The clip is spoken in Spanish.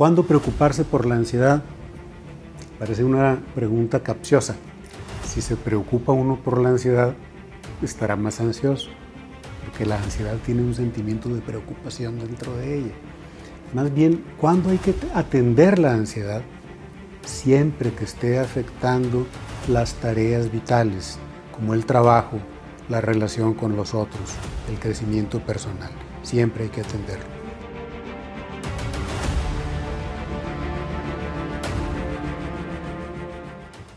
¿Cuándo preocuparse por la ansiedad? Parece una pregunta capciosa. Si se preocupa uno por la ansiedad, estará más ansioso, porque la ansiedad tiene un sentimiento de preocupación dentro de ella. Más bien, ¿cuándo hay que atender la ansiedad? Siempre que esté afectando las tareas vitales, como el trabajo, la relación con los otros, el crecimiento personal. Siempre hay que atenderlo.